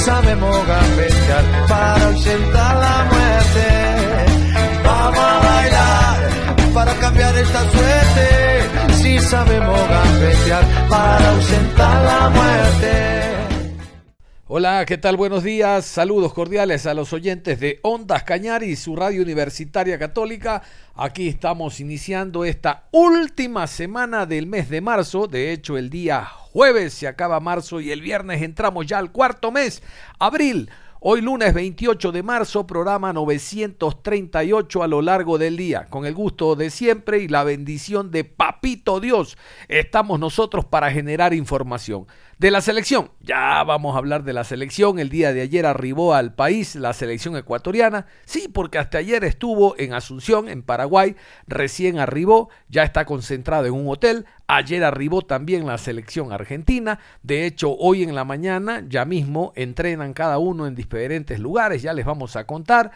Sabemos gambetear para ausentar la muerte. Vamos a bailar para cambiar esta suerte. Si sabemos gambetear para ausentar la muerte. Hola, ¿qué tal? Buenos días. Saludos cordiales a los oyentes de Ondas Cañari, su radio universitaria católica. Aquí estamos iniciando esta última semana del mes de marzo. De hecho, el día jueves se acaba marzo y el viernes entramos ya al cuarto mes, abril. Hoy lunes 28 de marzo, programa 938 a lo largo del día. Con el gusto de siempre y la bendición de Papito Dios, estamos nosotros para generar información. De la selección, ya vamos a hablar de la selección. El día de ayer arribó al país la selección ecuatoriana. Sí, porque hasta ayer estuvo en Asunción, en Paraguay. Recién arribó, ya está concentrado en un hotel. Ayer arribó también la selección argentina. De hecho, hoy en la mañana ya mismo entrenan cada uno en diferentes lugares. Ya les vamos a contar.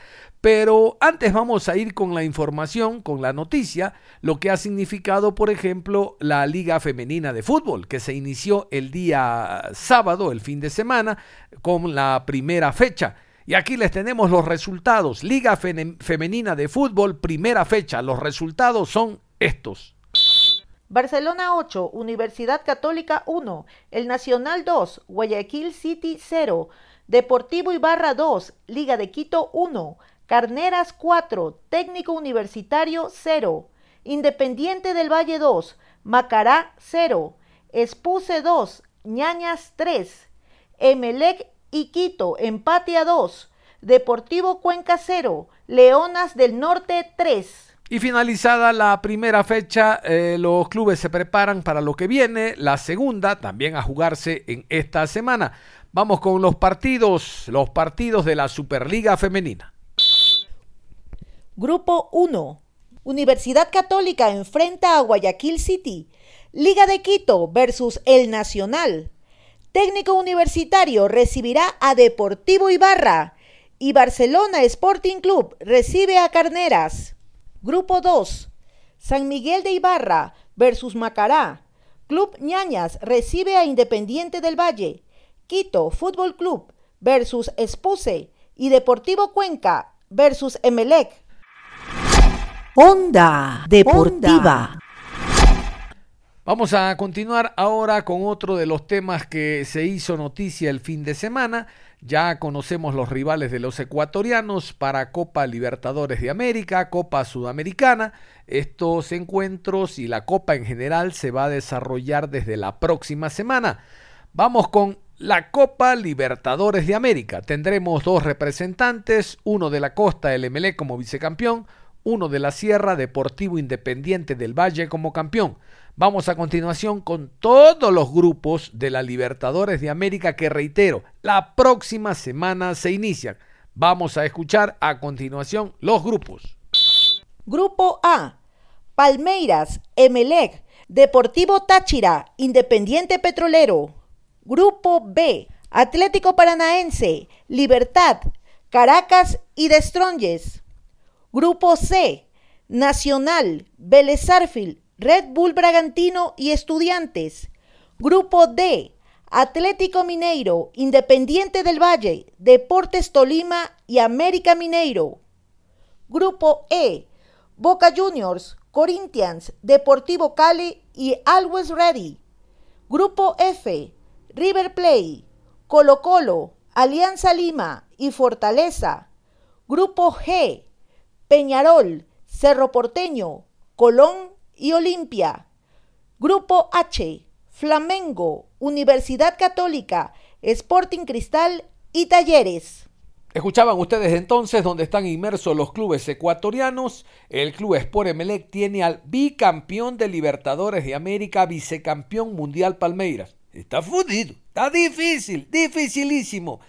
Pero antes vamos a ir con la información, con la noticia, lo que ha significado, por ejemplo, la Liga Femenina de Fútbol, que se inició el día sábado, el fin de semana, con la primera fecha. Y aquí les tenemos los resultados. Liga Femenina de Fútbol, primera fecha. Los resultados son estos. Barcelona 8, Universidad Católica 1, El Nacional 2, Guayaquil City 0, Deportivo Ibarra 2, Liga de Quito 1, Carneras 4, Técnico Universitario 0, Independiente del Valle 2, Macará 0, Espuse 2, Ñañas 3, Emelec y Quito empate a 2, Deportivo Cuenca 0, Leonas del Norte 3. Y finalizada la primera fecha, eh, los clubes se preparan para lo que viene, la segunda también a jugarse en esta semana. Vamos con los partidos, los partidos de la Superliga Femenina. Grupo 1. Universidad Católica enfrenta a Guayaquil City. Liga de Quito versus El Nacional. Técnico Universitario recibirá a Deportivo Ibarra. Y Barcelona Sporting Club recibe a Carneras. Grupo 2. San Miguel de Ibarra versus Macará. Club Ñañas recibe a Independiente del Valle. Quito Fútbol Club versus Espuse. Y Deportivo Cuenca versus Emelec. Onda Deportiva. Vamos a continuar ahora con otro de los temas que se hizo noticia el fin de semana. Ya conocemos los rivales de los ecuatorianos para Copa Libertadores de América, Copa Sudamericana. Estos encuentros y la Copa en general se va a desarrollar desde la próxima semana. Vamos con la Copa Libertadores de América. Tendremos dos representantes, uno de la costa, el MLE como vicecampeón, uno de la Sierra Deportivo Independiente del Valle como campeón. Vamos a continuación con todos los grupos de la Libertadores de América que reitero, la próxima semana se inician. Vamos a escuchar a continuación los grupos. Grupo A. Palmeiras, Emelec, Deportivo Táchira, Independiente Petrolero. Grupo B. Atlético Paranaense, Libertad, Caracas y Destronges. Grupo C, Nacional, Vélez Red Bull Bragantino y Estudiantes. Grupo D, Atlético Mineiro, Independiente del Valle, Deportes Tolima y América Mineiro. Grupo E, Boca Juniors, Corinthians, Deportivo Cali y Always Ready. Grupo F, River Play, Colo Colo, Alianza Lima y Fortaleza. Grupo G, Peñarol, Cerro Porteño, Colón y Olimpia. Grupo H, Flamengo, Universidad Católica, Sporting Cristal y Talleres. Escuchaban ustedes entonces donde están inmersos los clubes ecuatorianos. El club Sport Emelec tiene al bicampeón de Libertadores de América, vicecampeón mundial Palmeiras. Está fudido, está difícil, dificilísimo.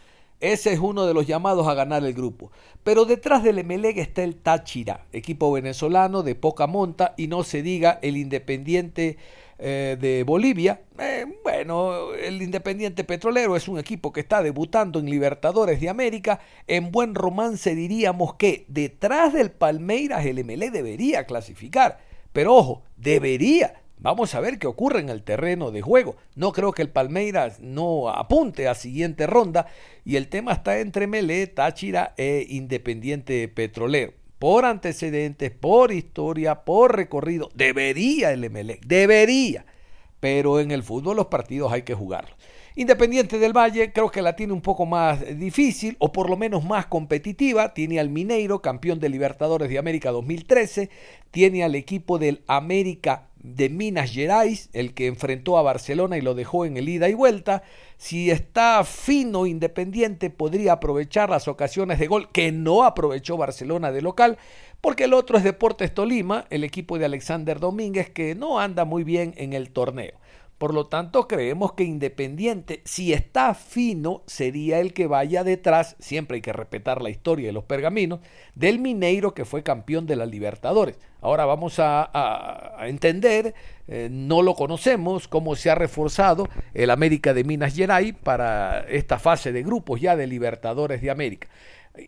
Ese es uno de los llamados a ganar el grupo. Pero detrás del Emelec está el Táchira, equipo venezolano de poca monta y no se diga el Independiente eh, de Bolivia. Eh, bueno, el Independiente Petrolero es un equipo que está debutando en Libertadores de América. En buen romance diríamos que detrás del Palmeiras el MLE debería clasificar. Pero ojo, debería. Vamos a ver qué ocurre en el terreno de juego. No creo que el Palmeiras no apunte a siguiente ronda y el tema está entre Melé, Táchira e Independiente Petrolero por antecedentes, por historia, por recorrido. Debería el Emelec, debería. Pero en el fútbol los partidos hay que jugarlos. Independiente del Valle creo que la tiene un poco más difícil o por lo menos más competitiva. Tiene al Mineiro, campeón de Libertadores de América 2013. Tiene al equipo del América de Minas Gerais, el que enfrentó a Barcelona y lo dejó en el ida y vuelta. Si está fino Independiente, podría aprovechar las ocasiones de gol que no aprovechó Barcelona de local, porque el otro es Deportes Tolima, el equipo de Alexander Domínguez, que no anda muy bien en el torneo. Por lo tanto, creemos que Independiente, si está fino, sería el que vaya detrás, siempre hay que respetar la historia de los pergaminos, del Mineiro que fue campeón de la Libertadores. Ahora vamos a, entender, eh, no lo conocemos, cómo se ha reforzado el América de Minas Gerais para esta fase de grupos ya de Libertadores de América.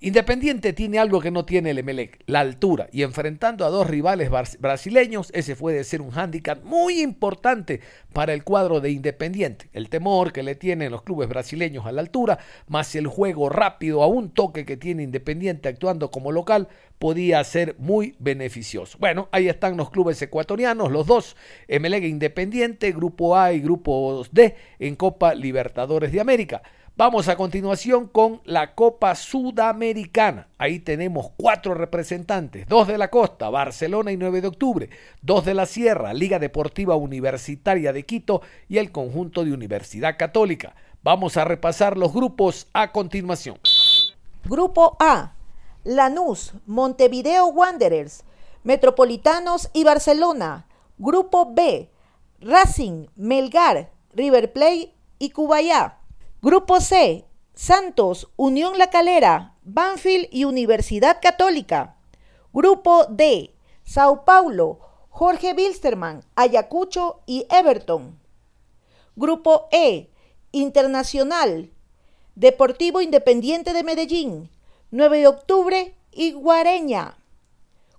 Independiente tiene algo que no tiene el Emelec, la altura. Y enfrentando a dos rivales brasileños, ese puede ser un hándicap muy importante para el cuadro de Independiente. El temor que le tienen los clubes brasileños a la altura, más el juego rápido a un toque que tiene Independiente actuando como local, podía ser muy beneficioso. Bueno, ahí están los clubes ecuatorianos, los dos, Emelec e Independiente, Grupo A y Grupo D en Copa Libertadores de América. Vamos a continuación con la Copa Sudamericana. Ahí tenemos cuatro representantes, dos de la costa, Barcelona y 9 de octubre, dos de la Sierra, Liga Deportiva Universitaria de Quito y el conjunto de Universidad Católica. Vamos a repasar los grupos a continuación. Grupo A, Lanús, Montevideo Wanderers, Metropolitanos y Barcelona. Grupo B, Racing, Melgar, River Plate y Cubayá. Grupo C, Santos, Unión La Calera, Banfield y Universidad Católica. Grupo D, Sao Paulo, Jorge Wilstermann, Ayacucho y Everton. Grupo E, Internacional, Deportivo Independiente de Medellín, 9 de octubre y Guareña.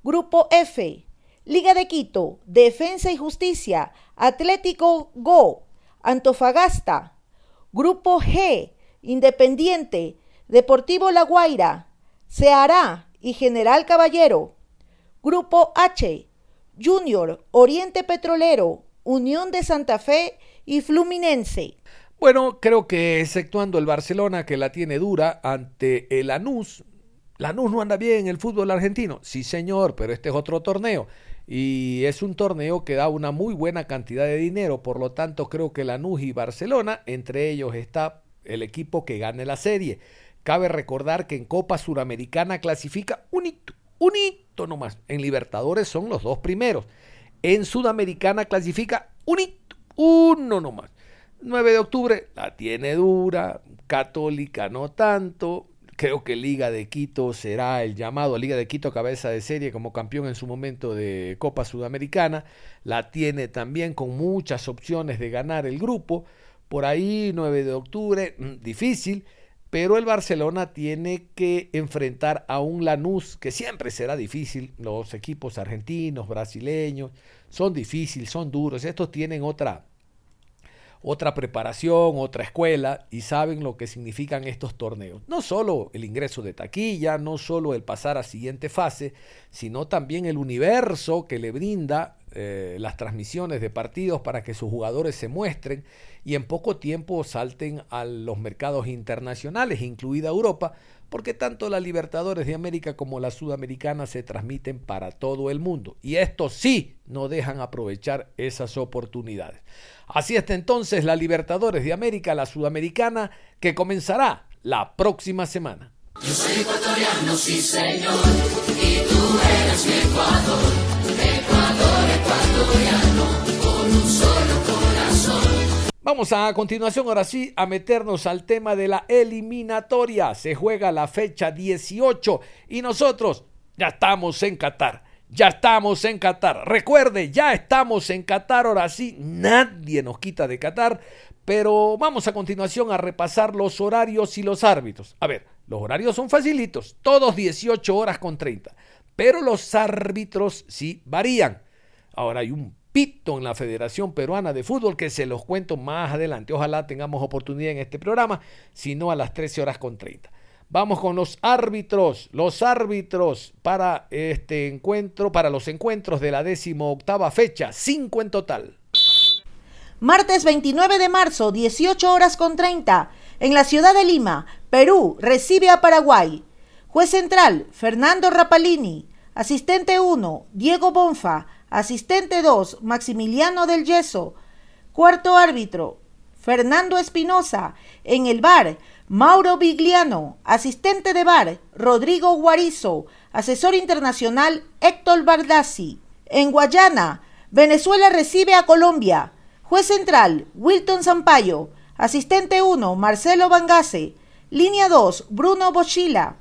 Grupo F, Liga de Quito, Defensa y Justicia, Atlético Go, Antofagasta, Grupo G, Independiente, Deportivo La Guaira, Ceará y General Caballero. Grupo H, Junior, Oriente Petrolero, Unión de Santa Fe y Fluminense. Bueno, creo que exceptuando el Barcelona que la tiene dura ante el Lanús, Lanús no anda bien en el fútbol argentino. Sí, señor, pero este es otro torneo y es un torneo que da una muy buena cantidad de dinero, por lo tanto creo que Lanús y Barcelona, entre ellos está el equipo que gane la serie. Cabe recordar que en Copa Suramericana clasifica un hito, un hito nomás. En Libertadores son los dos primeros. En Sudamericana clasifica un hito, uno nomás. 9 de octubre la tiene dura, Católica no tanto, Creo que Liga de Quito será el llamado Liga de Quito cabeza de serie como campeón en su momento de Copa Sudamericana. La tiene también con muchas opciones de ganar el grupo. Por ahí 9 de octubre, mm, difícil, pero el Barcelona tiene que enfrentar a un Lanús que siempre será difícil. Los equipos argentinos, brasileños, son difíciles, son duros. Estos tienen otra, otra preparación, otra escuela y saben lo que significan estos torneos. No solo el ingreso de taquilla, no solo el pasar a siguiente fase, sino también el universo que le brinda eh, las transmisiones de partidos para que sus jugadores se muestren y en poco tiempo salten a los mercados internacionales, incluida Europa, porque tanto la Libertadores de América como la Sudamericana se transmiten para todo el mundo. Y estos sí no dejan aprovechar esas oportunidades. Así está entonces la Libertadores de América, la Sudamericana, que comenzará la próxima semana. Yo soy ecuatoriano, sí señor, y tú eres Ecuador, Ecuador ecuatoriano, con un corazón. Vamos a, continuación, ahora sí, a meternos al tema de la eliminatoria. Se juega la fecha 18 y nosotros ya estamos en Qatar. Ya estamos en Qatar. Recuerde, ya estamos en Qatar. Ahora sí, nadie nos quita de Qatar. Pero vamos a continuación a repasar los horarios y los árbitros. A ver, los horarios son facilitos, todos 18 horas con 30. Pero los árbitros sí varían. Ahora hay un pito en la Federación Peruana de Fútbol que se los cuento más adelante. Ojalá tengamos oportunidad en este programa, si no a las 13 horas con 30. Vamos con los árbitros, los árbitros para este encuentro, para los encuentros de la décimo octava fecha, cinco en total. Martes 29 de marzo, 18 horas con 30, en la ciudad de Lima, Perú recibe a Paraguay. Juez central, Fernando Rapalini. Asistente 1, Diego Bonfa. Asistente 2, Maximiliano del Yeso. Cuarto árbitro, Fernando Espinosa. En el bar, Mauro Vigliano, asistente de bar, Rodrigo Guarizo, asesor internacional, Héctor Bardassi. En Guayana, Venezuela recibe a Colombia. Juez central, Wilton Sampaio. Asistente 1, Marcelo Bangase. Línea 2, Bruno Bochila.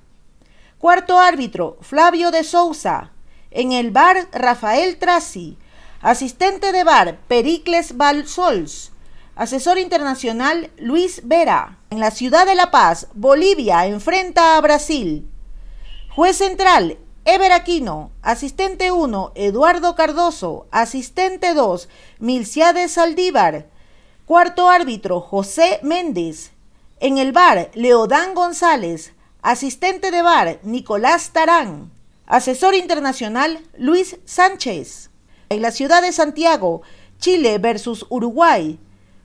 Cuarto árbitro, Flavio de Sousa. En el bar, Rafael Traci. Asistente de bar, Pericles Balsols. Asesor internacional Luis Vera. En la ciudad de La Paz, Bolivia enfrenta a Brasil. Juez central Ever Aquino. Asistente 1 Eduardo Cardoso. Asistente 2 Milciades Saldívar. Cuarto árbitro José Méndez. En el bar Leodán González. Asistente de bar Nicolás Tarán. Asesor internacional Luis Sánchez. En la ciudad de Santiago, Chile versus Uruguay.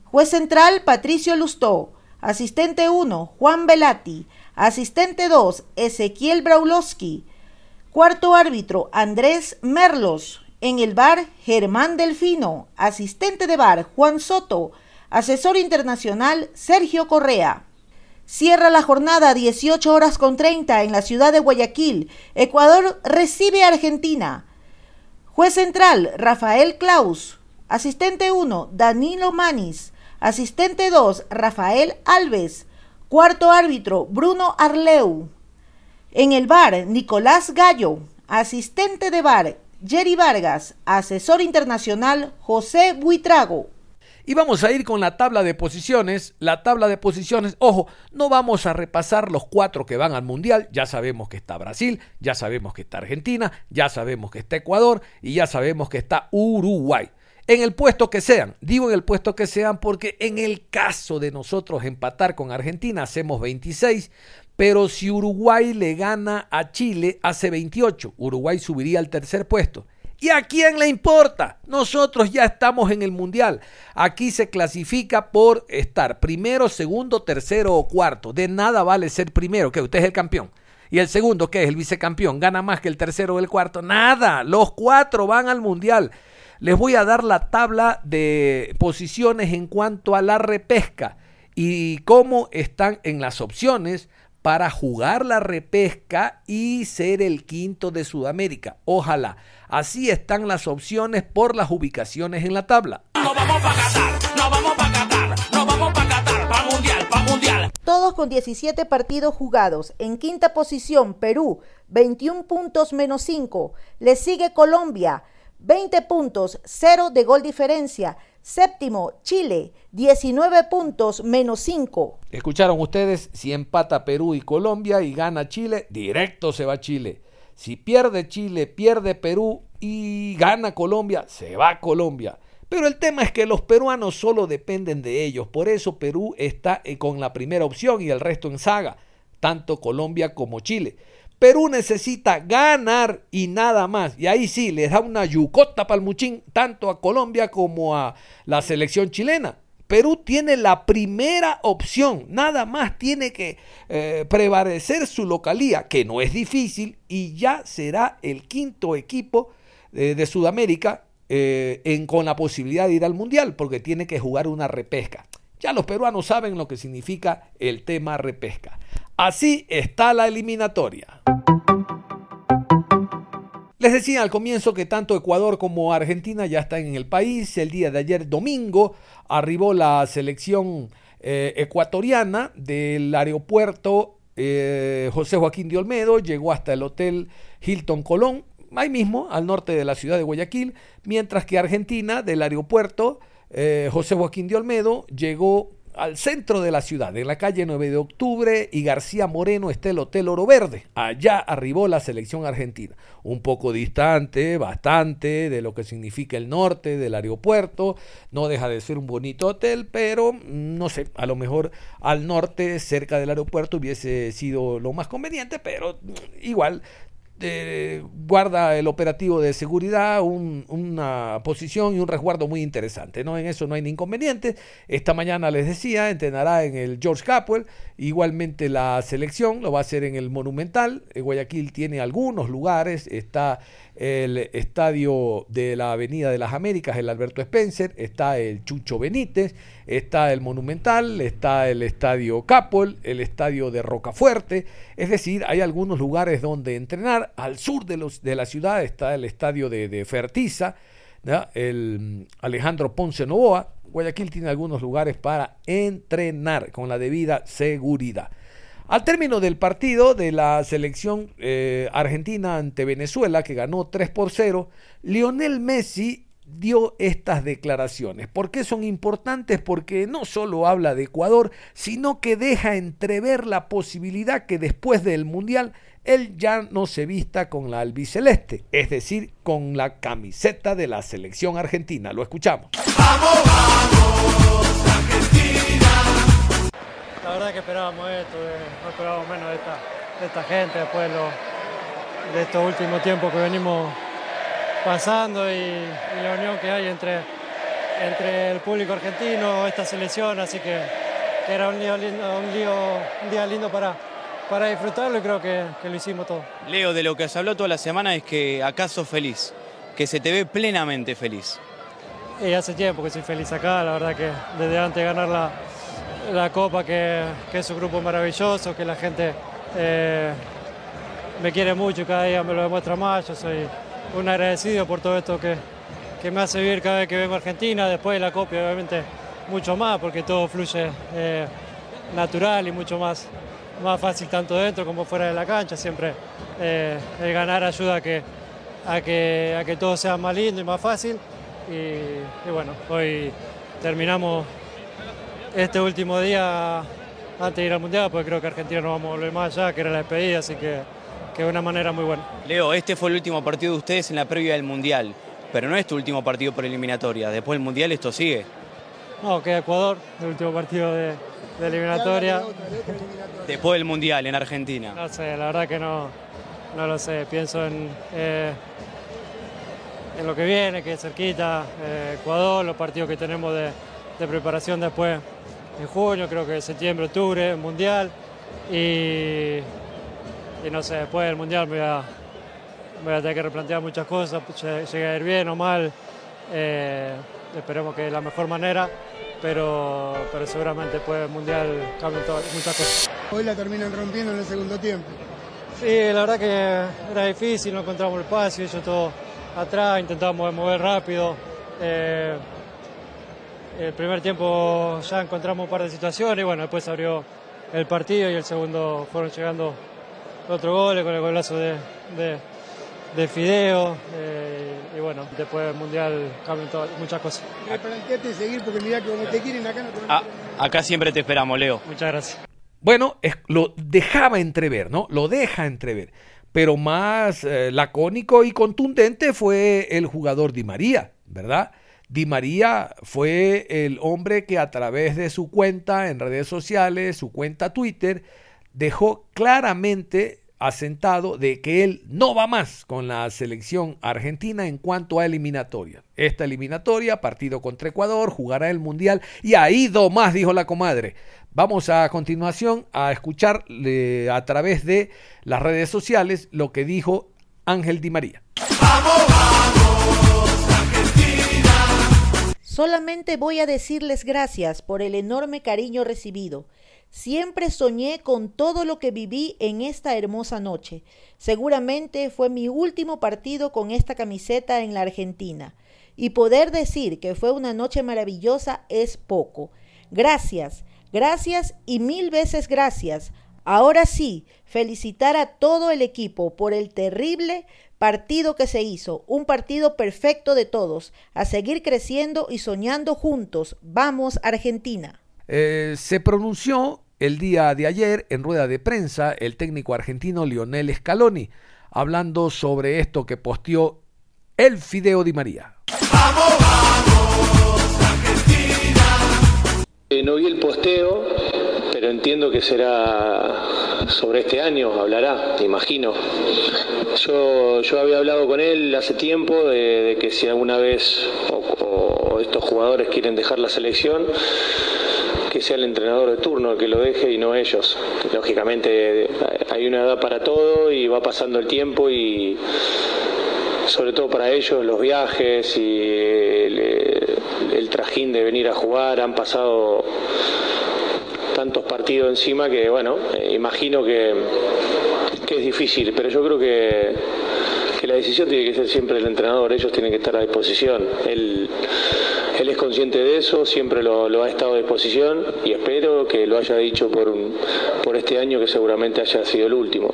Juez central, Patricio Lustó. Asistente 1, Juan Velati. Asistente 2, Ezequiel Braulowski. Cuarto árbitro, Andrés Merlos. En el bar, Germán Delfino. Asistente de bar, Juan Soto. Asesor internacional, Sergio Correa. Cierra la jornada 18 horas con 30 en la ciudad de Guayaquil. Ecuador recibe a Argentina. Juez central, Rafael Klaus. Asistente 1, Danilo Manis. Asistente 2, Rafael Alves. Cuarto árbitro, Bruno Arleu. En el bar, Nicolás Gallo. Asistente de bar, Jerry Vargas. Asesor internacional, José Buitrago. Y vamos a ir con la tabla de posiciones. La tabla de posiciones, ojo, no vamos a repasar los cuatro que van al Mundial. Ya sabemos que está Brasil, ya sabemos que está Argentina, ya sabemos que está Ecuador y ya sabemos que está Uruguay en el puesto que sean. Digo en el puesto que sean porque en el caso de nosotros empatar con Argentina hacemos 26, pero si Uruguay le gana a Chile hace 28, Uruguay subiría al tercer puesto. ¿Y a quién le importa? Nosotros ya estamos en el Mundial. Aquí se clasifica por estar primero, segundo, tercero o cuarto. De nada vale ser primero, que usted es el campeón. Y el segundo, que es el vicecampeón, gana más que el tercero o el cuarto. Nada, los cuatro van al Mundial les voy a dar la tabla de posiciones en cuanto a la repesca y cómo están en las opciones para jugar la repesca y ser el quinto de Sudamérica. Ojalá. Así están las opciones por las ubicaciones en la tabla. No vamos para Qatar, no vamos para Qatar, no vamos para Qatar, para Mundial, para Mundial. Todos con 17 partidos jugados. En quinta posición, Perú, 21 puntos menos 5. Le sigue Colombia, 20 puntos, 0 de gol diferencia. Séptimo, Chile, 19 puntos menos 5. Escucharon ustedes, si empata Perú y Colombia y gana Chile, directo se va Chile. Si pierde Chile, pierde Perú y gana Colombia, se va Colombia. Pero el tema es que los peruanos solo dependen de ellos. Por eso Perú está eh, con la primera opción y el resto en saga, tanto Colombia como Chile. Perú necesita ganar y nada más. Y ahí sí, les da una yucota palmuchín tanto a Colombia como a la selección chilena. Perú tiene la primera opción, nada más tiene que eh, prevalecer su localía, que no es difícil, y ya será el quinto equipo eh, de Sudamérica eh, en, con la posibilidad de ir al Mundial, porque tiene que jugar una repesca. Ya los peruanos saben lo que significa el tema repesca. Así está la eliminatoria. Les decía al comienzo que tanto Ecuador como Argentina ya están en el país. El día de ayer domingo arribó la selección eh, ecuatoriana del aeropuerto eh, José Joaquín de Olmedo, llegó hasta el hotel Hilton Colón, ahí mismo, al norte de la ciudad de Guayaquil, mientras que Argentina del aeropuerto eh, José Joaquín de Olmedo llegó al centro de la ciudad, en la calle 9 de octubre y García Moreno está el Hotel Oro Verde. Allá arribó la selección argentina, un poco distante, bastante de lo que significa el norte del aeropuerto. No deja de ser un bonito hotel, pero mm, no sé, a lo mejor al norte, cerca del aeropuerto, hubiese sido lo más conveniente, pero mm, igual eh, guarda el operativo de seguridad una posición y un resguardo muy interesante. ¿no? En eso no hay ni inconveniente. Esta mañana les decía, entrenará en el George Capwell. Igualmente la selección lo va a hacer en el Monumental. Guayaquil tiene algunos lugares. Está el estadio de la Avenida de las Américas, el Alberto Spencer, está el Chucho Benítez, está el Monumental, está el estadio Capol, el estadio de Rocafuerte, es decir, hay algunos lugares donde entrenar. Al sur de, los, de la ciudad está el estadio de, Fertiza, el Alejandro Ponce Novoa. Guayaquil tiene algunos lugares para entrenar con la debida seguridad. Al término del partido de la selección eh, argentina ante Venezuela, que ganó 3 por 0, Lionel Messi dio estas declaraciones. ¿Por qué son importantes? Porque no solo habla de Ecuador, sino que deja entrever la posibilidad que después del Mundial él ya no se vista con la albiceleste, es decir, con la camiseta de la selección argentina. Lo escuchamos. ¡Vamos, vamos! La verdad que esperábamos esto, no esperábamos menos de esta, gente después de, estos últimos tiempos que venimos pasando y, la unión que hay entre, entre el público argentino, esta selección, así que, era un día lindo, un, día lindo para, para disfrutarlo y creo que, lo hicimos todo. Leo, de lo que se habló toda la semana es que acaso feliz, que se te ve plenamente feliz. Y hace tiempo que soy feliz acá, la verdad que desde antes de ganar la, la Copa, que, es un grupo maravilloso, que la gente eh, me quiere mucho y cada día me lo demuestra más. Yo soy un agradecido por todo esto que, me hace vivir cada vez que vengo a Argentina. Después de la Copa, obviamente, mucho más, porque todo fluye eh, natural y mucho más, más fácil tanto dentro como fuera de la cancha. Siempre eh, el ganar ayuda a que, a, que, a que todo sea más lindo y más fácil. y bueno, hoy terminamos este último día antes de ir al Mundial, porque creo que Argentina no vamos a volver más allá, que era la despedida, así que, que de una manera muy buena. Leo, este fue el último partido de ustedes en la previa del Mundial, pero no es tu último partido por eliminatoria, después del Mundial esto sigue. No, queda Ecuador, el último partido de, eliminatoria. Después del Mundial en Argentina. No sé, la verdad que no, no lo sé, pienso en... Eh, en lo que viene, que es cerquita, eh, Ecuador, los partidos que tenemos de, de preparación después en junio, creo que septiembre, octubre, mundial. Y, y no sé, después del mundial me voy, a, voy a tener que replantear muchas cosas, llegue a ir bien o mal. Eh, esperemos que de la mejor manera, pero, pero seguramente después del mundial cambien muchas cosas. Hoy la terminan rompiendo en el segundo tiempo. Sí, la verdad que era difícil, no encontramos el espacio, yo todo atrás, intentamos mover rápido. Eh, el primer tiempo ya encontramos un par de situaciones y bueno, después abrió el partido y el segundo fueron llegando otro gol con el golazo de, de, Fideo eh, y bueno, después del Mundial cambian muchas cosas. seguir porque que te quieren acá no te ah, Acá siempre te esperamos, Leo. Muchas gracias. Bueno, lo dejaba entrever, ¿no? Lo deja entrever. Pero más eh, lacónico y contundente fue el jugador Di María, ¿verdad? Di María fue el hombre que a través de su cuenta en redes sociales, su cuenta Twitter, dejó claramente asentado de que él no va más con la selección argentina en cuanto a eliminatoria. Esta eliminatoria, partido contra Ecuador, jugará el Mundial y ahí do más, dijo la comadre. Vamos a continuación a escuchar a través de las redes sociales lo que dijo Ángel Di María. ¡Vamos, Solamente voy a decirles gracias por el enorme cariño recibido. Siempre soñé con todo lo que viví en esta hermosa noche. Seguramente fue mi último partido con esta camiseta en la Argentina. Y poder decir que fue una noche maravillosa es poco. Gracias, gracias y mil veces gracias. Ahora sí, felicitar a todo el equipo por el terrible partido que se hizo, un partido perfecto de todos, a seguir creciendo y soñando juntos. Vamos, Argentina. Eh, se pronunció el día de ayer en rueda de prensa el técnico argentino Lionel Scaloni, hablando sobre esto que posteó el Fideo Di María. Eh, no vi el posteo, entiendo que será sobre este año, hablará, te imagino. Yo, yo había hablado con él hace tiempo de, que si alguna vez o estos jugadores quieren dejar la selección, que sea el entrenador de turno el que lo deje y no ellos. Lógicamente hay una edad para todo y va pasando el tiempo y sobre todo para ellos los viajes y el, el trajín de venir a jugar han pasado tantos partidos encima que bueno, eh, imagino que, que, es difícil, pero yo creo que, que, la decisión tiene que ser siempre el entrenador, ellos tienen que estar a disposición. Él, él es consciente de eso, siempre lo, ha estado a disposición y espero que lo haya dicho por, por este año que seguramente haya sido el último.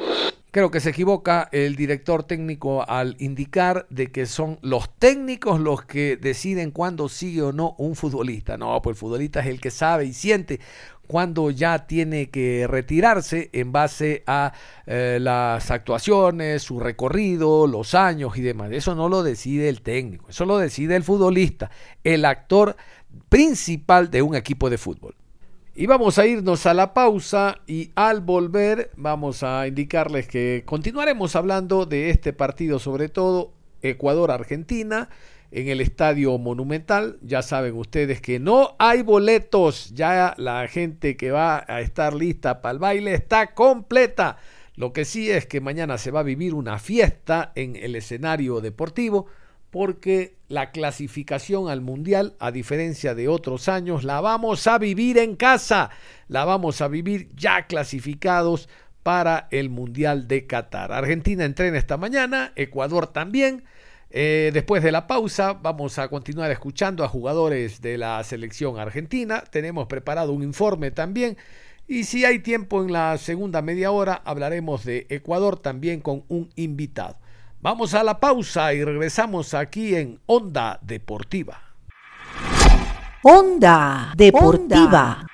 Creo que se equivoca el director técnico al indicar de que son los técnicos los que deciden cuándo sigue o no un futbolista. No, pues el futbolista es el que sabe y siente cuándo ya tiene que retirarse en base a eh, las actuaciones, su recorrido, los años y demás. Eso no lo decide el técnico, eso lo decide el futbolista, el actor principal de un equipo de fútbol. Y vamos a irnos a la pausa y al volver vamos a indicarles que continuaremos hablando de este partido, sobre todo Ecuador-Argentina en el Estadio Monumental. Ya saben ustedes que no hay boletos, ya la gente que va a estar lista para el baile está completa. Lo que sí es que mañana se va a vivir una fiesta en el escenario deportivo porque la clasificación al mundial, a diferencia de otros años, la vamos a vivir en casa, la vamos a vivir ya clasificados para el mundial de Qatar. Argentina entrena esta mañana, Ecuador también. Eh, después de la pausa vamos a continuar escuchando a jugadores de la selección argentina. Tenemos preparado un informe también. Y si hay tiempo en la segunda media hora, hablaremos de Ecuador también con un invitado. Vamos a la pausa y regresamos aquí en Onda Deportiva. Onda Deportiva.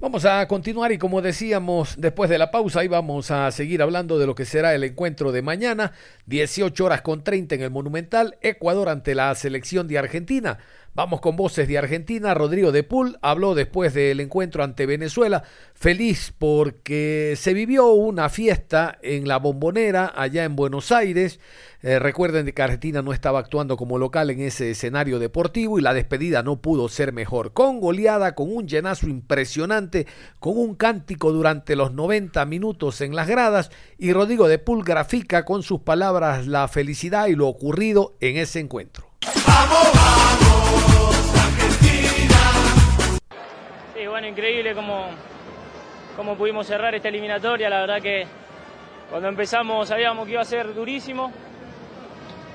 Vamos a continuar y como decíamos después de la pausa íbamos a seguir hablando de lo que será el encuentro de mañana, 18 horas con 30 en el Monumental, Ecuador ante la selección de Argentina. Vamos con voces de Argentina. Rodrigo de Pool habló después del encuentro ante Venezuela, feliz porque se vivió una fiesta en la bombonera allá en Buenos Aires. Eh, recuerden que Argentina no estaba actuando como local en ese escenario deportivo y la despedida no pudo ser mejor. Con goleada, con un llenazo impresionante, con un cántico durante los 90 minutos en las gradas y Rodrigo de Pool grafica con sus palabras la felicidad y lo ocurrido en ese encuentro. ¡Vamos, increíble cómo, cómo pudimos cerrar esta eliminatoria. La verdad que cuando empezamos sabíamos que iba a ser durísimo.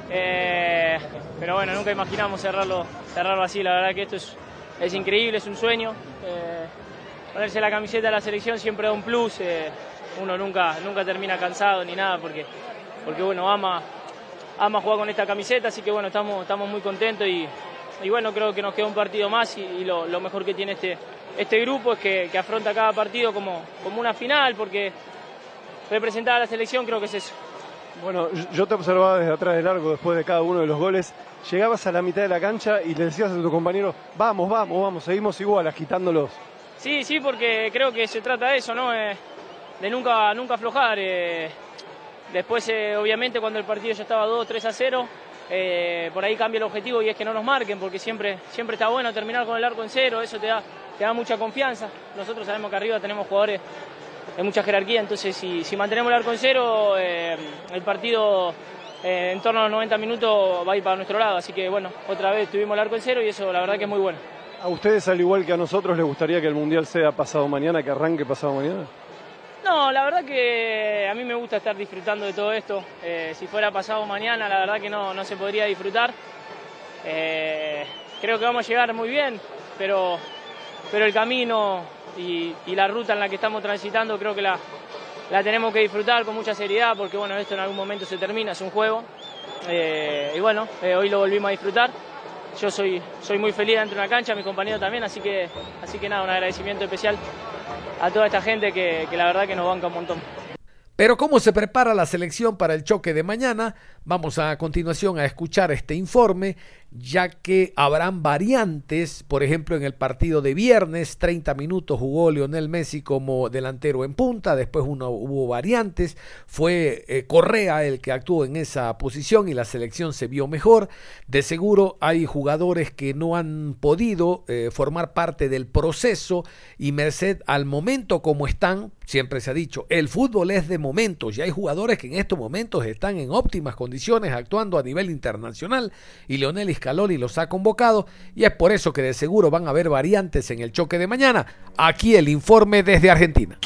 Eh, pero bueno, nunca imaginamos cerrarlo, cerrarlo así. La verdad que esto es, es increíble, es un sueño. Eh, ponerse la camiseta de la selección siempre da un plus. Eh, uno nunca, nunca termina cansado ni nada porque, porque bueno, ama, ama jugar con esta camiseta, así que bueno, estamos, estamos muy contentos y, bueno, creo que nos queda un partido más y, lo, mejor que tiene este, este grupo es que, que, afronta cada partido como, como una final, porque representar a la selección creo que es eso. Bueno, yo te observaba desde atrás de largo después de cada uno de los goles, llegabas a la mitad de la cancha y le decías a tu compañero, vamos, vamos, vamos, seguimos igual, agitándolos. Sí, sí, porque creo que se trata de eso, ¿no? Eh, de nunca, nunca aflojar. Eh, Después, eh, obviamente, cuando el partido ya estaba 2, 3 a 0, eh, por ahí cambia el objetivo y es que no nos marquen, porque siempre, siempre está bueno terminar con el arco en cero, eso te da, te da mucha confianza. Nosotros sabemos que arriba tenemos jugadores de mucha jerarquía, entonces si, si mantenemos el arco en cero, eh, el partido en torno a los 90 minutos va a ir para nuestro lado. Así que bueno, otra vez tuvimos el arco en cero y eso la verdad que es muy bueno. ¿A ustedes, al igual que a nosotros, les gustaría que el Mundial sea pasado mañana, que arranque pasado mañana? No, la verdad que a mí me gusta estar disfrutando de todo esto. Eh, si fuera pasado mañana, la verdad que no, no se podría disfrutar. Eh, creo que vamos a llegar muy bien, pero, pero el camino y, y la ruta en la que estamos transitando creo que la, la tenemos que disfrutar con mucha seriedad porque bueno, esto en algún momento se termina, es un juego. Eh, y bueno, eh, hoy lo volvimos a disfrutar. Yo soy, soy muy feliz dentro de una cancha, mi compañero también, así que, así que nada, un agradecimiento especial a toda esta gente que, que la verdad que nos banca un montón. Pero cómo se prepara la selección para el choque de mañana, vamos a continuación a escuchar este informe, ya que habrán variantes, por ejemplo en el partido de viernes, 30 minutos jugó Lionel Messi como delantero en punta, después uno, hubo variantes, fue eh, Correa el que actuó en esa posición y la selección se vio mejor, de seguro hay jugadores que no han podido eh, formar parte del proceso y merced al momento como están, siempre se ha dicho, el fútbol es de momentos y hay jugadores que en estos momentos están en óptimas condiciones actuando a nivel internacional y Leonel Scaloni los ha convocado y es por eso que de seguro van a haber variantes en el choque de mañana. Aquí el informe desde Argentina.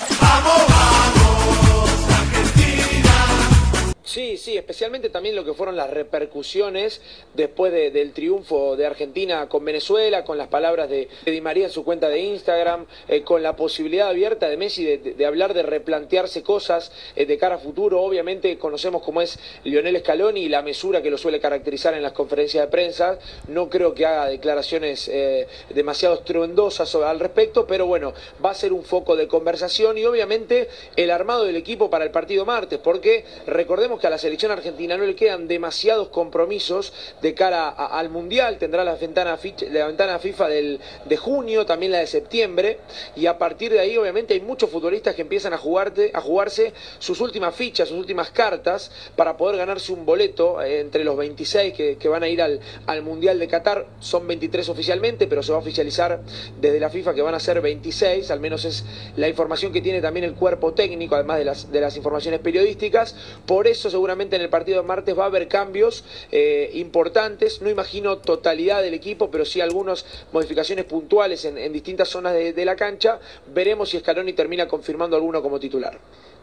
Sí, sí, especialmente también lo que fueron las repercusiones después de- del triunfo de Argentina con Venezuela, con las palabras de, Di María en su cuenta de Instagram, eh, con la posibilidad abierta de Messi de, hablar de replantearse cosas eh, de cara a futuro. Obviamente conocemos cómo es Lionel Scaloni y la mesura que lo suele caracterizar en las conferencias de prensa. No creo que haga declaraciones eh, demasiado estruendosas al respecto, pero bueno, va a ser un foco de conversación y obviamente el armado del equipo para el partido martes, porque recordemos que a la selección argentina no le quedan demasiados compromisos de cara al Mundial, tendrá la ventana, la ventana FIFA del, de junio, también la de septiembre, y a partir de ahí obviamente hay muchos futbolistas que empiezan a, jugarte, a jugarse sus últimas fichas, sus últimas cartas, para poder ganarse un boleto eh, entre los 26 que, que van a ir al, al Mundial de Qatar, son 23 oficialmente, pero se va a oficializar desde la FIFA que van a ser 26, al menos es la información que tiene también el cuerpo técnico, además de las, de las informaciones periodísticas, por eso seguramente en el partido de martes va a haber cambios eh, importantes, no imagino totalidad del equipo, pero sí algunas modificaciones puntuales en, distintas zonas de, de la cancha, veremos si Scaloni termina confirmando alguno como titular.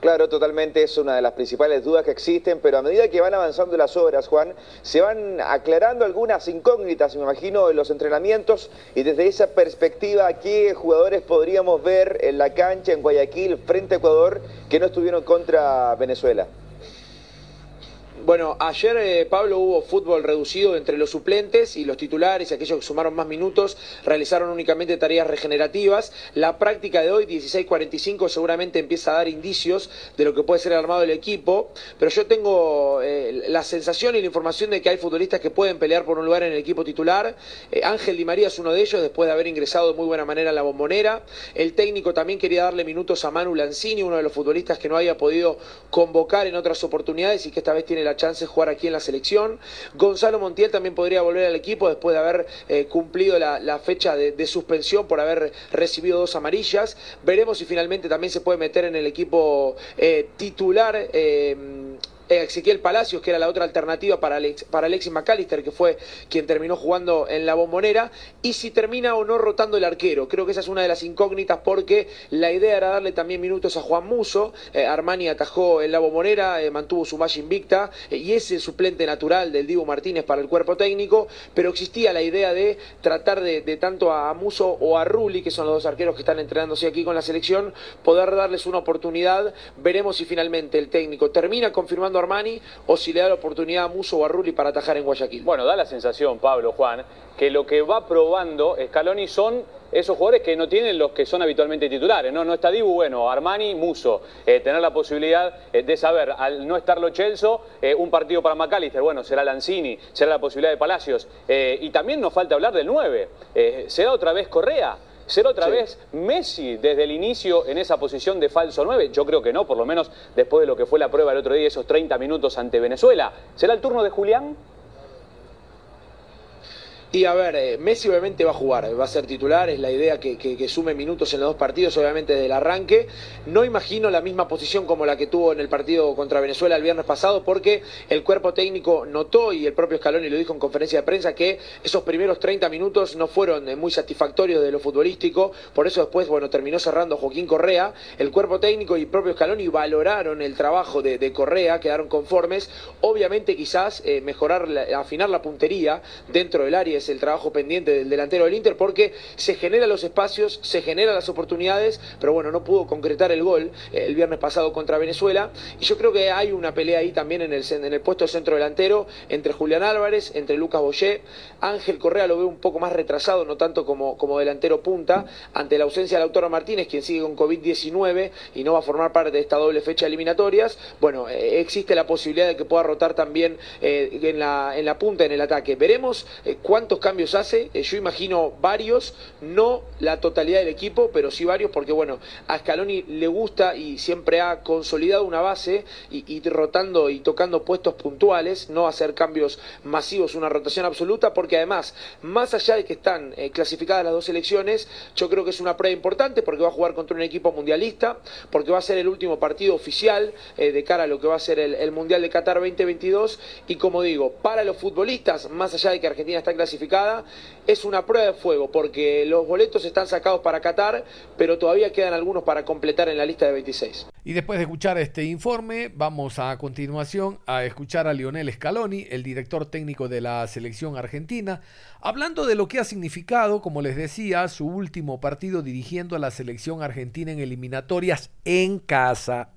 Claro, totalmente es una de las principales dudas que existen, pero a medida que van avanzando las horas, Juan, se van aclarando algunas incógnitas, me imagino, en los entrenamientos y desde esa perspectiva, ¿qué jugadores podríamos ver en la cancha en Guayaquil frente a Ecuador que no estuvieron contra Venezuela? Bueno, ayer eh, Pablo hubo fútbol reducido entre los suplentes y los titulares aquellos que sumaron más minutos realizaron únicamente tareas regenerativas. La práctica de hoy, 16:45, seguramente empieza a dar indicios de lo que puede ser el armado del equipo, pero yo tengo eh, la sensación y la información de que hay futbolistas que pueden pelear por un lugar en el equipo titular. Eh, Ángel Di María es uno de ellos después de haber ingresado de muy buena manera en la bombonera. El técnico también quería darle minutos a Manu Lanzini, uno de los futbolistas que no había podido convocar en otras oportunidades y que esta vez tiene la chance de jugar aquí en la selección. Gonzalo Montiel también podría volver al equipo después de haber eh, cumplido la, fecha de, de suspensión por haber recibido dos amarillas. Veremos si finalmente también se puede meter en el equipo eh, titular. eh, Ezequiel Palacios, que era la otra alternativa para, Alex, para Alexis McAllister, que fue quien terminó jugando en la bombonera, y si termina o no rotando el arquero. Creo que esa es una de las incógnitas porque la idea era darle también minutos a Juan Muso. Eh, Armani atajó en la bombonera, eh, mantuvo su malla invicta, eh, y es el suplente natural del Divo Martínez para el cuerpo técnico, pero existía la idea de tratar de, de tanto a Muso o a Rulli, que son los dos arqueros que están entrenándose aquí con la selección, poder darles una oportunidad. Veremos si finalmente el técnico termina confirmando a Armani o si le da la oportunidad a Muso o a para atajar en Guayaquil. Bueno, da la sensación, Pablo, Juan, que lo que va probando Scaloni son esos jugadores que no tienen los que son habitualmente titulares. No, no está Dibu, bueno, Armani, Muso. Eh, tener la posibilidad eh, de saber, al no estar Lo Celso, eh, un partido para McAllister, bueno, será Lanzini, será la posibilidad de Palacios. Y también nos falta hablar del 9. Eh, ¿Será otra vez Correa? ¿Será otra Sí. vez Messi desde el inicio en esa posición de falso 9? Yo creo que no, por lo menos después de lo que fue la prueba el otro día, esos 30 minutos ante Venezuela. ¿Será el turno de Julián? Y a ver, eh, Messi obviamente va a jugar, va a ser titular, es la idea que, que- sume minutos en los dos partidos, obviamente desde el arranque. No imagino la misma posición como la que tuvo en el partido contra Venezuela el viernes pasado, porque el cuerpo técnico notó, y el propio Scaloni lo dijo en conferencia de prensa, que esos primeros 30 minutos no fueron eh, muy satisfactorios de lo futbolístico, por eso después, bueno, terminó cerrando Joaquín Correa. El cuerpo técnico y el propio Scaloni valoraron el trabajo de, de Correa, quedaron conformes. Obviamente quizás eh, mejorar, la- afinar la puntería dentro del área es el trabajo pendiente del delantero del Inter porque se generan los espacios, se generan las oportunidades, pero bueno, no pudo concretar el gol eh, el viernes pasado contra Venezuela. Y yo creo que hay una pelea ahí también en el, en el puesto de centro delantero entre Julián Álvarez, entre Lucas Boyé. Ángel Correa lo veo un poco más retrasado, no tanto como, como delantero punta, ante la ausencia de Lautaro Martínez, quien sigue con COVID-19 y no va a formar parte de esta doble fecha de eliminatorias. Bueno, eh, existe la posibilidad de que pueda rotar también eh, en, la, en la punta, en el ataque. Veremos eh, cuántos cambios hace. Eh, yo imagino varios, no la totalidad del equipo, pero sí varios, porque bueno, a Scaloni le gusta y siempre ha consolidado una base y, rotando y tocando puestos puntuales, no hacer cambios masivos, una rotación absoluta, porque además, más allá de que están eh, clasificadas las dos selecciones, yo creo que es una prueba importante porque va a jugar contra un equipo mundialista, porque va a ser el último partido oficial eh, de cara a lo que va a ser el Mundial de Qatar 2022 y como digo, para los futbolistas, más allá de que Argentina está clasificada, es una prueba de fuego porque los boletos están sacados para Qatar, pero todavía quedan algunos para completar en la lista de 26. Y después de escuchar este informe, vamos a continuación a escuchar a Lionel Scaloni, el director técnico de la selección argentina, hablando de lo que ha significado, como les decía, su último partido dirigiendo a la selección argentina en eliminatorias en casa.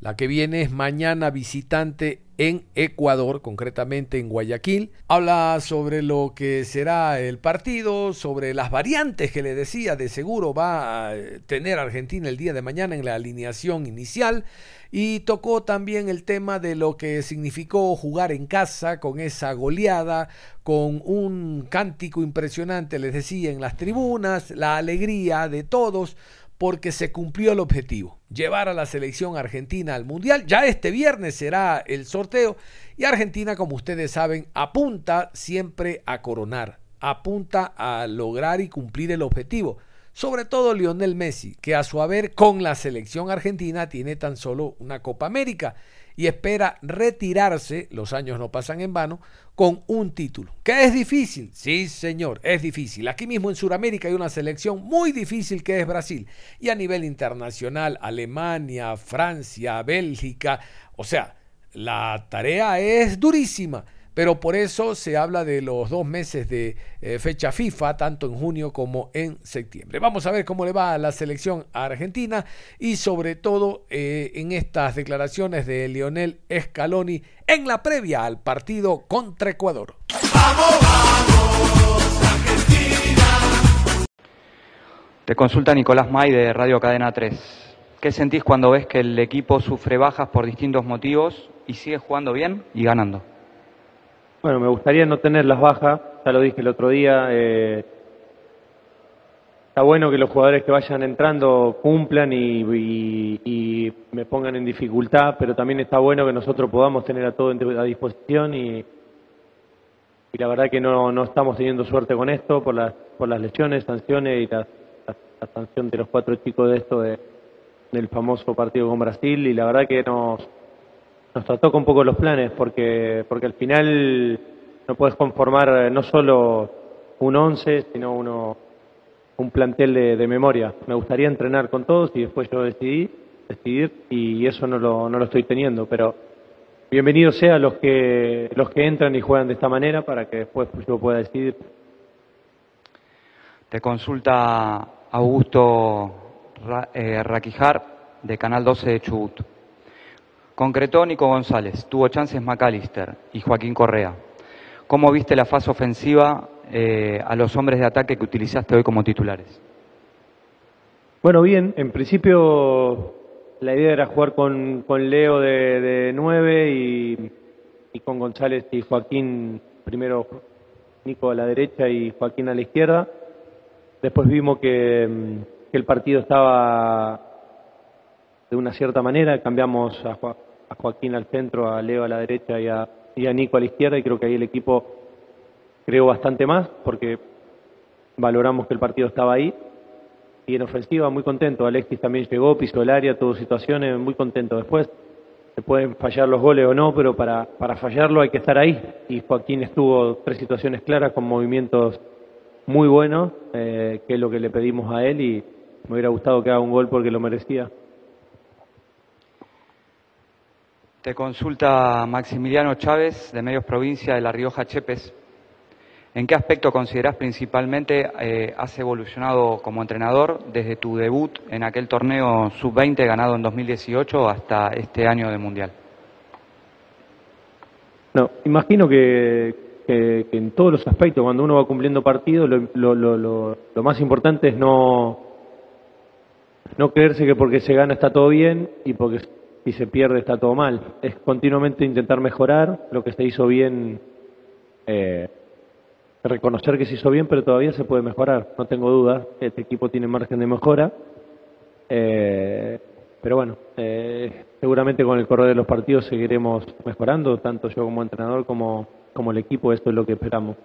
La que viene es mañana visitante en Ecuador, concretamente en Guayaquil. Habla sobre lo que será el partido, sobre las variantes que le decía, de seguro va a tener Argentina el día de mañana en la alineación inicial. Y tocó también el tema de lo que significó jugar en casa con esa goleada, con un cántico impresionante, les decía, en las tribunas, la alegría de todos porque se cumplió el objetivo, llevar a la selección argentina al Mundial. Ya este viernes será el sorteo y Argentina, como ustedes saben, apunta siempre a coronar, apunta a lograr y cumplir el objetivo. Sobre todo Lionel Messi, que a su haber con la selección argentina tiene tan solo una Copa América y espera retirarse, los años no pasan en vano, con un título. ¿Que es difícil? Sí, señor, es difícil. Aquí mismo en Sudamérica hay una selección muy difícil que es Brasil. Y a nivel internacional, Alemania, Francia, Bélgica. O sea, la tarea es durísima. Pero por eso se habla de los dos meses de eh, fecha FIFA, tanto en junio como en septiembre. Vamos a ver cómo le va a la selección argentina y sobre todo eh, en estas declaraciones de Lionel Scaloni en la previa al partido contra Ecuador. Te consulta Nicolás May de Radio Cadena 3. ¿Qué sentís cuando ves que el equipo sufre bajas por distintos motivos y sigue jugando bien y ganando? Bueno, me gustaría no tener las bajas, ya lo dije el otro día. eh, está bueno que los jugadores que vayan entrando cumplan y, me pongan en dificultad, pero también está bueno que nosotros podamos tener a todo a disposición y, y la verdad que no, no estamos teniendo suerte con esto por las, por las lesiones, sanciones y la, la- la sanción de los cuatro chicos de esto de, del famoso partido con Brasil y la verdad que nos, nos trató un poco los planes porque porque al final no puedes conformar eh, no solo un 11 sino uno un plantel de, de memoria. Me gustaría entrenar con todos y después yo decidí decidir y eso no lo no lo estoy teniendo. Pero bienvenido sea los que los que entran y juegan de esta manera para que después yo pueda decidir. Te consulta Augusto Ra- eh, Raquijar de Canal 12 de Chubut. Concretó Nico González, tuvo chances McAllister y Joaquín Correa. ¿Cómo viste la fase ofensiva eh, a los hombres de ataque que utilizaste hoy como titulares? Bueno, bien, en principio la idea era jugar con, con Leo de, de 9 y, con González y Joaquín, primero Nico a la derecha y Joaquín a la izquierda. Después vimos que el partido estaba de una cierta manera, cambiamos a, Jo- a Joaquín al centro, a Leo a la derecha y a, Nico a la izquierda y creo que ahí el equipo creo bastante más porque valoramos que el partido estaba ahí. Y en ofensiva, muy contento. Alexis también llegó, pisó el área, tuvo situaciones, muy contento. Después se pueden fallar los goles o no, pero para, para fallarlo hay que estar ahí. Y Joaquín estuvo tres situaciones claras con movimientos muy buenos, eh, que es lo que le pedimos a él y me hubiera gustado que haga un gol porque lo merecía. Te consulta Maximiliano Chávez, de Medios Provincia de La Rioja Chepes. ¿En qué aspecto consideras principalmente eh, has evolucionado como entrenador desde tu debut en aquel torneo sub-20 ganado en 2018 hasta este año de Mundial? No, imagino que, que, que en todos los aspectos, cuando uno va cumpliendo partidos, lo, lo, lo, lo más importante es no, no creerse que porque se gana está todo bien y porque si se pierde está todo mal. Es continuamente intentar mejorar lo que se hizo bien. Eh, reconocer que se hizo bien, pero todavía se puede mejorar, no tengo dudas. Este equipo tiene margen de mejora. Eh, pero bueno, eh, seguramente con el correr de los partidos seguiremos mejorando, tanto yo como entrenador como, como el equipo, esto es lo que esperamos.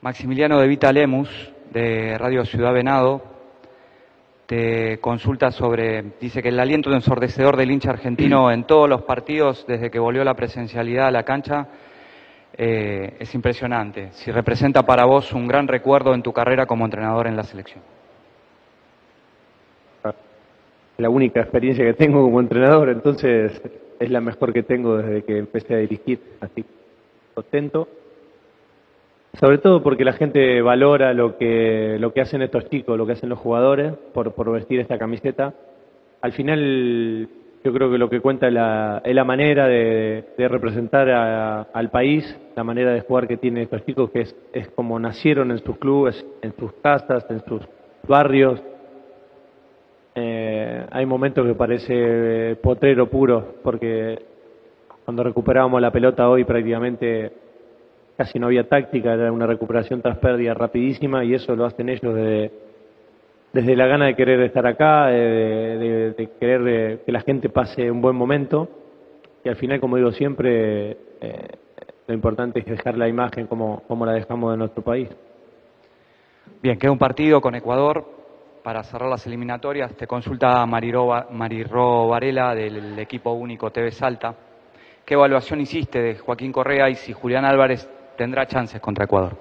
Maximiliano de Vita Lemus, de Radio Ciudad Venado, te consulta sobre, dice que el aliento ensordecedor del hincha argentino en todos los partidos desde que volvió la presencialidad a la cancha eh, es impresionante. Si representa para vos un gran recuerdo en tu carrera como entrenador en la selección. La única experiencia que tengo como entrenador, entonces es la mejor que tengo desde que empecé a dirigir, así contento. Sobre todo porque la gente valora lo que, lo que hacen estos chicos, lo que hacen los jugadores por, por vestir esta camiseta. Al final yo creo que lo que cuenta es la, es la manera de, de representar a- al país, la manera de jugar que tienen estos chicos, que es, es como nacieron en sus clubes, en sus casas, en sus barrios. Eh, hay momentos que parece eh, potrero puro, porque cuando recuperábamos la pelota hoy prácticamente casi no había táctica, era una recuperación tras pérdida rapidísima y eso lo hacen ellos desde, la gana de querer estar acá, de, de- querer eh, que la gente pase un buen momento y al final, como digo siempre, eh, lo importante es dejar la imagen como, como la dejamos de nuestro país. Bien, queda un partido con Ecuador para cerrar las eliminatorias. Te consulta Mariró, Mariró Varela del equipo único TV Salta. ¿Qué evaluación hiciste de Joaquín Correa y si Julián Álvarez tendrá chances contra Ecuador?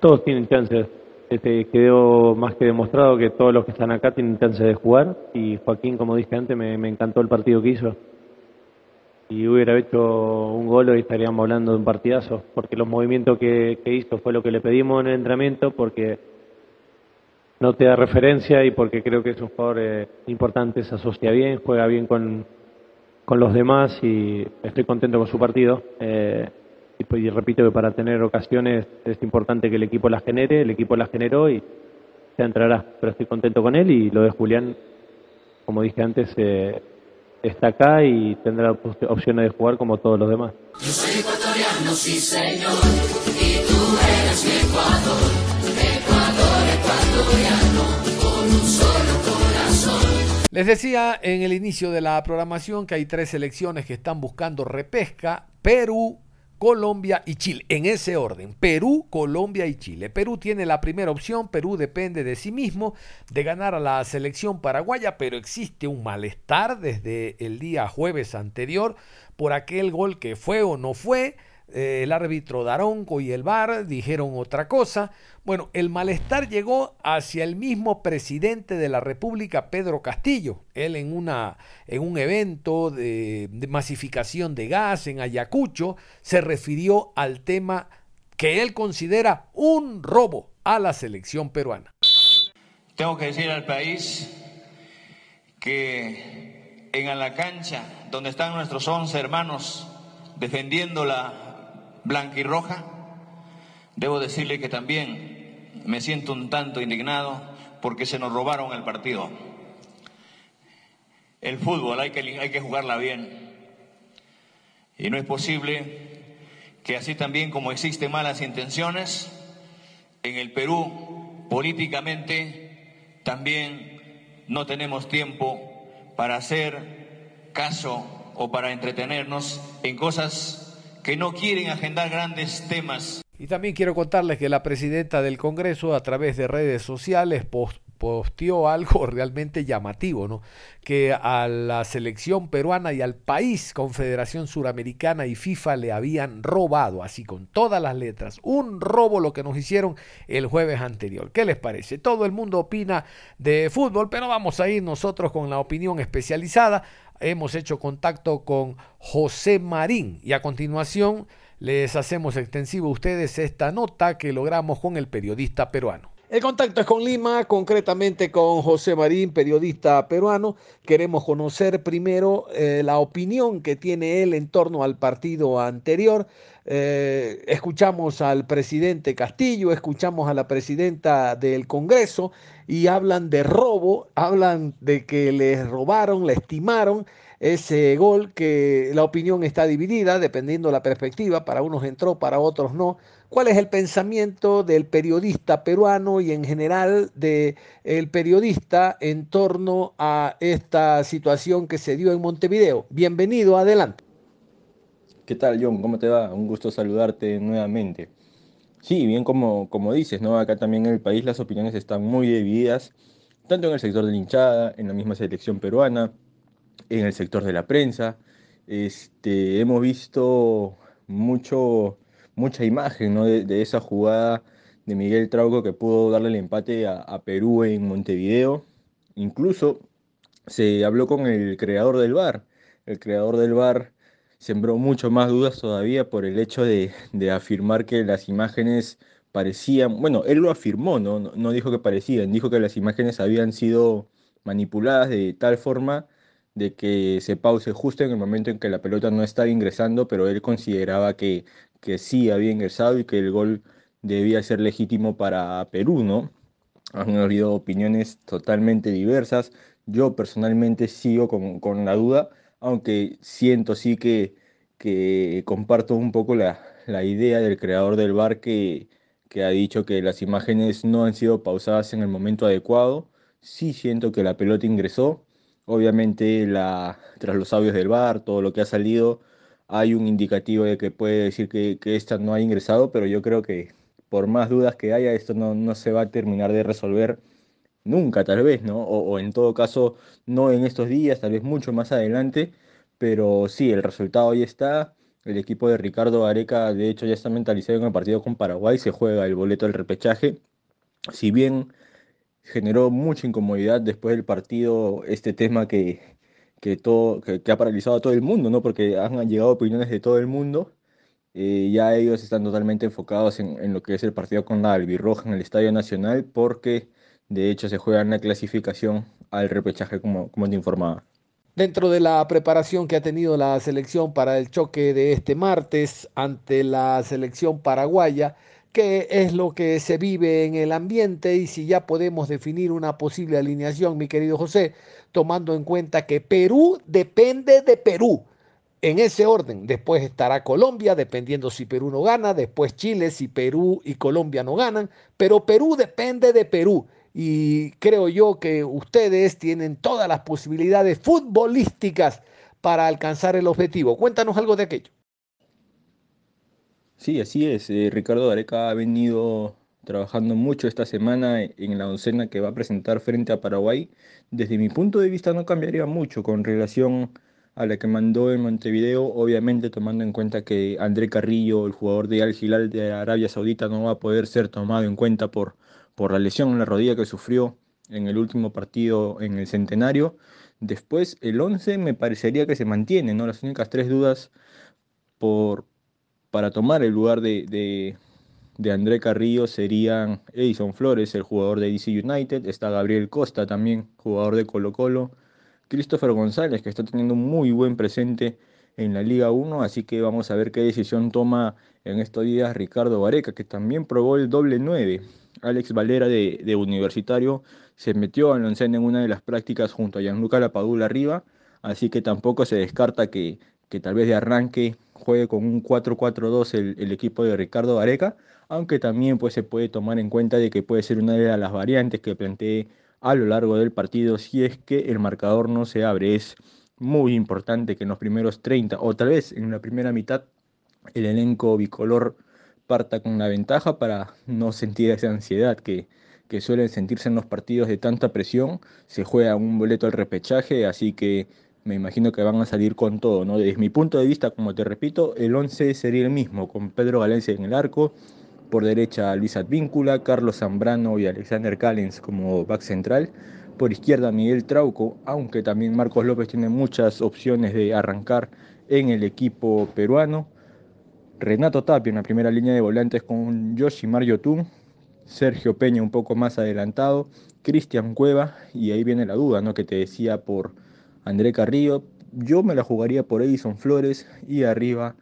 Todos tienen chances. Este, quedó más que demostrado que todos los que están acá tienen chances de jugar y Joaquín, como dije antes, me, encantó el partido que hizo. Y hubiera hecho un gol y estaríamos hablando de un partidazo, porque los movimientos que, que hizo fue lo que le pedimos en el entrenamiento, porque no te da referencia y porque creo que es un jugador eh, importante, se asocia bien, juega bien con, con los demás y estoy contento con su partido. Eh, y, pues, y repito que para tener ocasiones es importante que el equipo las genere, el equipo las generó y se entrará. Pero estoy contento con él y lo de Julián, como dije antes, eh, está acá y tendrá op- opciones de jugar como todos los demás. Yo soy ecuatoriano, sí señor, y tú eres mi Ecuador, Ecuador ecuatoriano, con un solo corazón. Les decía en el inicio de la programación que hay tres selecciones que están buscando repesca, Perú, Colombia y Chile, en ese orden, Perú, Colombia y Chile. Perú tiene la primera opción, Perú depende de sí mismo, de ganar a la selección paraguaya, pero existe un malestar desde el día jueves anterior por aquel gol que fue o no fue, el árbitro Daronco y el VAR dijeron otra cosa. Bueno, el malestar llegó hacia el mismo presidente de la República, Pedro Castillo. Él en, una, en un evento de, de masificación de gas en Ayacucho se refirió al tema que él considera un robo a la selección peruana. Tengo que decir al país que en la cancha donde están nuestros 11 hermanos defendiendo la blanquirroja, debo decirle que también me siento un tanto indignado porque se nos robaron el partido. El fútbol hay que, hay que jugarla bien. Y no es posible que así también como existen malas intenciones, en el Perú políticamente también no tenemos tiempo para hacer caso o para entretenernos en cosas no quieren agendar grandes temas. Y también quiero contarles que la presidenta del Congreso a través de redes sociales posteó algo realmente llamativo, ¿no? Que a la selección peruana y al país Confederación Suramericana y FIFA le habían robado, así con todas las letras, un robo lo que nos hicieron el jueves anterior. ¿Qué les parece? Todo el mundo opina de fútbol, pero vamos a ir nosotros con la opinión especializada. Hemos hecho contacto con José Marín y a continuación les hacemos extensivo a ustedes esta nota que logramos con el periodista peruano. El contacto es con Lima, concretamente con José Marín, periodista peruano. Queremos conocer primero eh, la opinión que tiene él en torno al partido anterior. Eh, escuchamos al presidente Castillo, escuchamos a la presidenta del Congreso y hablan de robo, hablan de que les robaron, le estimaron ese gol, que la opinión está dividida dependiendo de la perspectiva, para unos entró, para otros no ¿Cuál es el pensamiento del periodista peruano y en general del periodista en torno a esta situación que se dio en Montevideo? Bienvenido, adelante. ¿Qué tal, John? ¿Cómo te va? Un gusto saludarte nuevamente. Sí, bien como, como dices, ¿no? Acá también en el país las opiniones están muy divididas, tanto en el sector de la hinchada, en la misma selección peruana, en el sector de la prensa. Este, hemos visto mucho mucha imagen ¿no? de, esa jugada de Miguel Trauco que pudo darle el empate a, Perú en Montevideo. Incluso se habló con el creador del bar. El creador del bar sembró mucho más dudas todavía por el hecho de, afirmar que las imágenes parecían, bueno, él lo afirmó, ¿no? no dijo que parecían, dijo que las imágenes habían sido manipuladas de tal forma de que se pause justo en el momento en que la pelota no estaba ingresando, pero él consideraba que, que sí había ingresado y que el gol debía ser legítimo para Perú, ¿no? Han habido opiniones totalmente diversas. Yo personalmente sigo con, la duda, aunque siento sí que, que comparto un poco la, idea del creador del bar que, que ha dicho que las imágenes no han sido pausadas en el momento adecuado. Sí siento que la pelota ingresó, Obviamente, la, tras los audios del bar, todo lo que ha salido, hay un indicativo de que puede decir que, que esta no ha ingresado, pero yo creo que por más dudas que haya, esto no, no se va a terminar de resolver nunca, tal vez, ¿no? O, en todo caso, no en estos días, tal vez mucho más adelante, pero sí, el resultado ahí está. El equipo de Ricardo Areca, de hecho, ya está mentalizado en el partido con Paraguay, se juega el boleto del repechaje. Si bien generó mucha incomodidad después del partido este tema que, que, todo, que, ha paralizado a todo el mundo, ¿no? Porque han llegado opiniones de todo el mundo. Eh, ya ellos están totalmente enfocados en, en, lo que es el partido con la Albirroja en el Estadio Nacional, porque de hecho se juega en la clasificación al repechaje, como, como te informaba. Dentro de la preparación que ha tenido la selección para el choque de este martes ante la selección paraguaya, qué es lo que se vive en el ambiente y si ya podemos definir una posible alineación, mi querido José, tomando en cuenta que Perú depende de Perú. En ese orden, después estará Colombia, dependiendo si Perú no gana, después Chile, si Perú y Colombia no ganan, pero Perú depende de Perú. Y creo yo que ustedes tienen todas las posibilidades futbolísticas para alcanzar el objetivo. Cuéntanos algo de aquello. Sí, así es. Eh, Ricardo Areca ha venido trabajando mucho esta semana en la oncena que va a presentar frente a Paraguay. Desde mi punto de vista no cambiaría mucho con relación a la que mandó en Montevideo, obviamente tomando en cuenta que André Carrillo, el jugador de Al Hilal de Arabia Saudita, no va a poder ser tomado en cuenta por, por la lesión en la rodilla que sufrió en el último partido en el Centenario. Después, el 11 me parecería que se mantiene, ¿no? Las únicas tres dudas por, para tomar el lugar de, André Carrillo serían Edison Flores, el jugador de DC United, está Gabriel Costa también, jugador de Colo Colo, Christopher González, que está teniendo un muy buen presente en la Liga 1, así que vamos a ver qué decisión toma en estos días Ricardo Vareca, que también probó el doble 9. Alex Valera de, Universitario se metió a oncena en una de las prácticas junto a Gianluca Lapadula arriba, así que tampoco se descarta que, que tal vez de arranque juegue con un 4-4-2 el, equipo de Ricardo Vareca, aunque también pues, se puede tomar en cuenta de que puede ser una de las variantes que plantee a lo largo del partido si es que el marcador no se abre. Es muy importante que en los primeros 30 o tal vez en la primera mitad el elenco bicolor parta con una ventaja para no sentir esa ansiedad que, que suelen sentirse en los partidos de tanta presión. Se juega un boleto al repechaje, así que me imagino que van a salir con todo, ¿no? Desde mi punto de vista, como te repito, el 11 sería el mismo, con Pedro Valencia en el arco, por derecha Luis Advíncula, Carlos Zambrano y Alexander Callens como back central, por izquierda Miguel Trauco, aunque también Marcos López tiene muchas opciones de arrancar en el equipo peruano. Renato Tapia en la primera línea de volantes con Yoshimar Yotun, Sergio Peña un poco más adelantado, Cristian Cueva, y ahí viene la duda, ¿no? Que te decía por André Carrillo. Yo me la jugaría por Edison Flores y arriba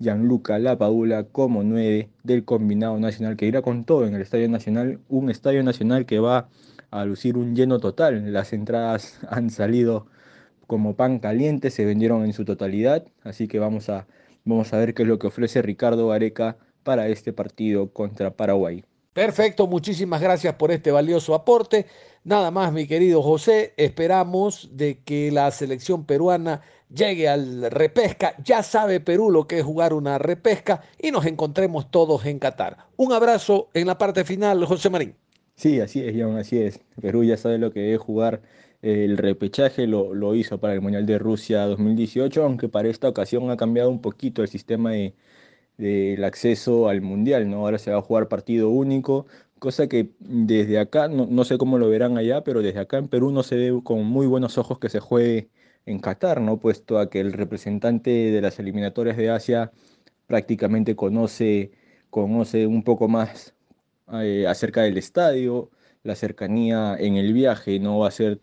Gianluca Lapadula como 9 del combinado nacional que irá con todo en el Estadio Nacional, un Estadio Nacional que va a lucir un lleno total. Las entradas han salido como pan caliente, se vendieron en su totalidad, así que vamos a, vamos a ver qué es lo que ofrece Ricardo Gareca para este partido contra Paraguay. Perfecto, muchísimas gracias por este valioso aporte. Nada más, mi querido José, esperamos de que la selección peruana llegue al repesca. Ya sabe Perú lo que es jugar una repesca y nos encontremos todos en Qatar. Un abrazo en la parte final, José Marín. Sí, así es, John, así es. Perú ya sabe lo que es jugar el repechaje, lo, lo hizo para el Mundial de Rusia 2018, aunque para esta ocasión ha cambiado un poquito el sistema de del acceso al mundial, ¿no? Ahora se va a jugar partido único, cosa que desde acá, no, no, sé cómo lo verán allá, pero desde acá en Perú no se ve con muy buenos ojos que se juegue en Qatar, ¿no? Puesto a que el representante de las eliminatorias de Asia prácticamente conoce, conoce un poco más eh, acerca del estadio, la cercanía en el viaje no va a ser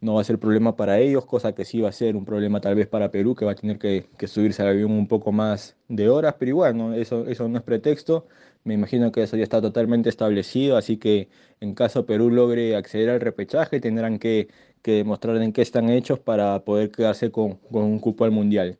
no va a ser problema para ellos, cosa que sí va a ser un problema tal vez para Perú, que va a tener que, que subirse al avión un poco más de horas, pero igual. Eso, eso no es pretexto. Me imagino que eso ya está totalmente establecido, así que en caso Perú logre acceder al repechaje, tendrán que, que demostrar en qué están hechos para poder quedarse con, con un cupo al Mundial.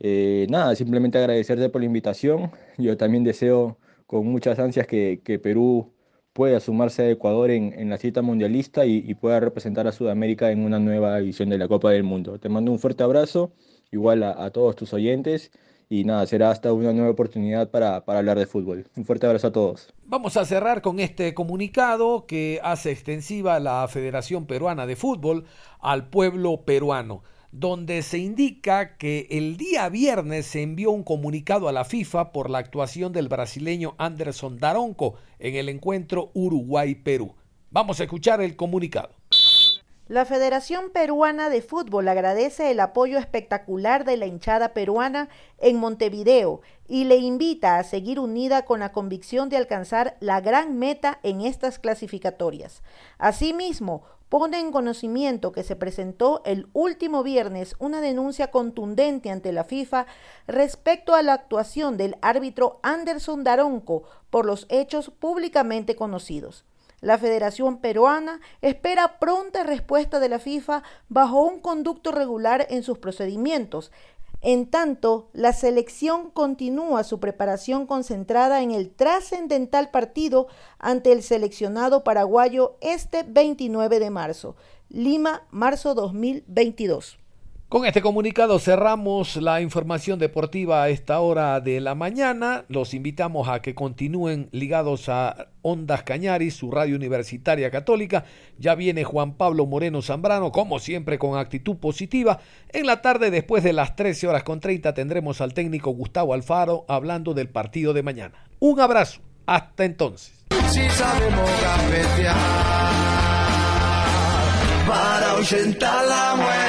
Eh, nada, simplemente agradecerte por la invitación. Yo también deseo con muchas ansias que, que Perú pueda sumarse a Ecuador en, en la cita mundialista y, y, pueda representar a Sudamérica en una nueva edición de la Copa del Mundo. Te mando un fuerte abrazo, igual a, a todos tus oyentes. Y nada, será hasta una nueva oportunidad para, para, hablar de fútbol. Un fuerte abrazo a todos. Vamos a cerrar con este comunicado que hace extensiva la Federación Peruana de Fútbol al pueblo peruano donde se indica que el día viernes se envió un comunicado a la FIFA por la actuación del brasileño Anderson Daronco en el encuentro Uruguay-Perú. Vamos a escuchar el comunicado. La Federación Peruana de Fútbol agradece el apoyo espectacular de la hinchada peruana en Montevideo y le invita a seguir unida con la convicción de alcanzar la gran meta en estas clasificatorias. Asimismo, pone en conocimiento que se presentó el último viernes una denuncia contundente ante la FIFA respecto a la actuación del árbitro Anderson Daronco por los hechos públicamente conocidos. La Federación Peruana espera pronta respuesta de la FIFA bajo un conducto regular en sus procedimientos. En tanto, la selección continúa su preparación concentrada en el trascendental partido ante el seleccionado paraguayo este 29 de marzo. Lima, marzo 2022. Con este comunicado cerramos la información deportiva a esta hora de la mañana. Los invitamos a que continúen ligados a Ondas Cañaris, su radio universitaria católica. Ya viene Juan Pablo Moreno Zambrano, como siempre con actitud positiva. En la tarde, después de las 13 horas con 30, tendremos al técnico Gustavo Alfaro hablando del partido de mañana. Un abrazo. Hasta entonces. Si sabemos para la muerte.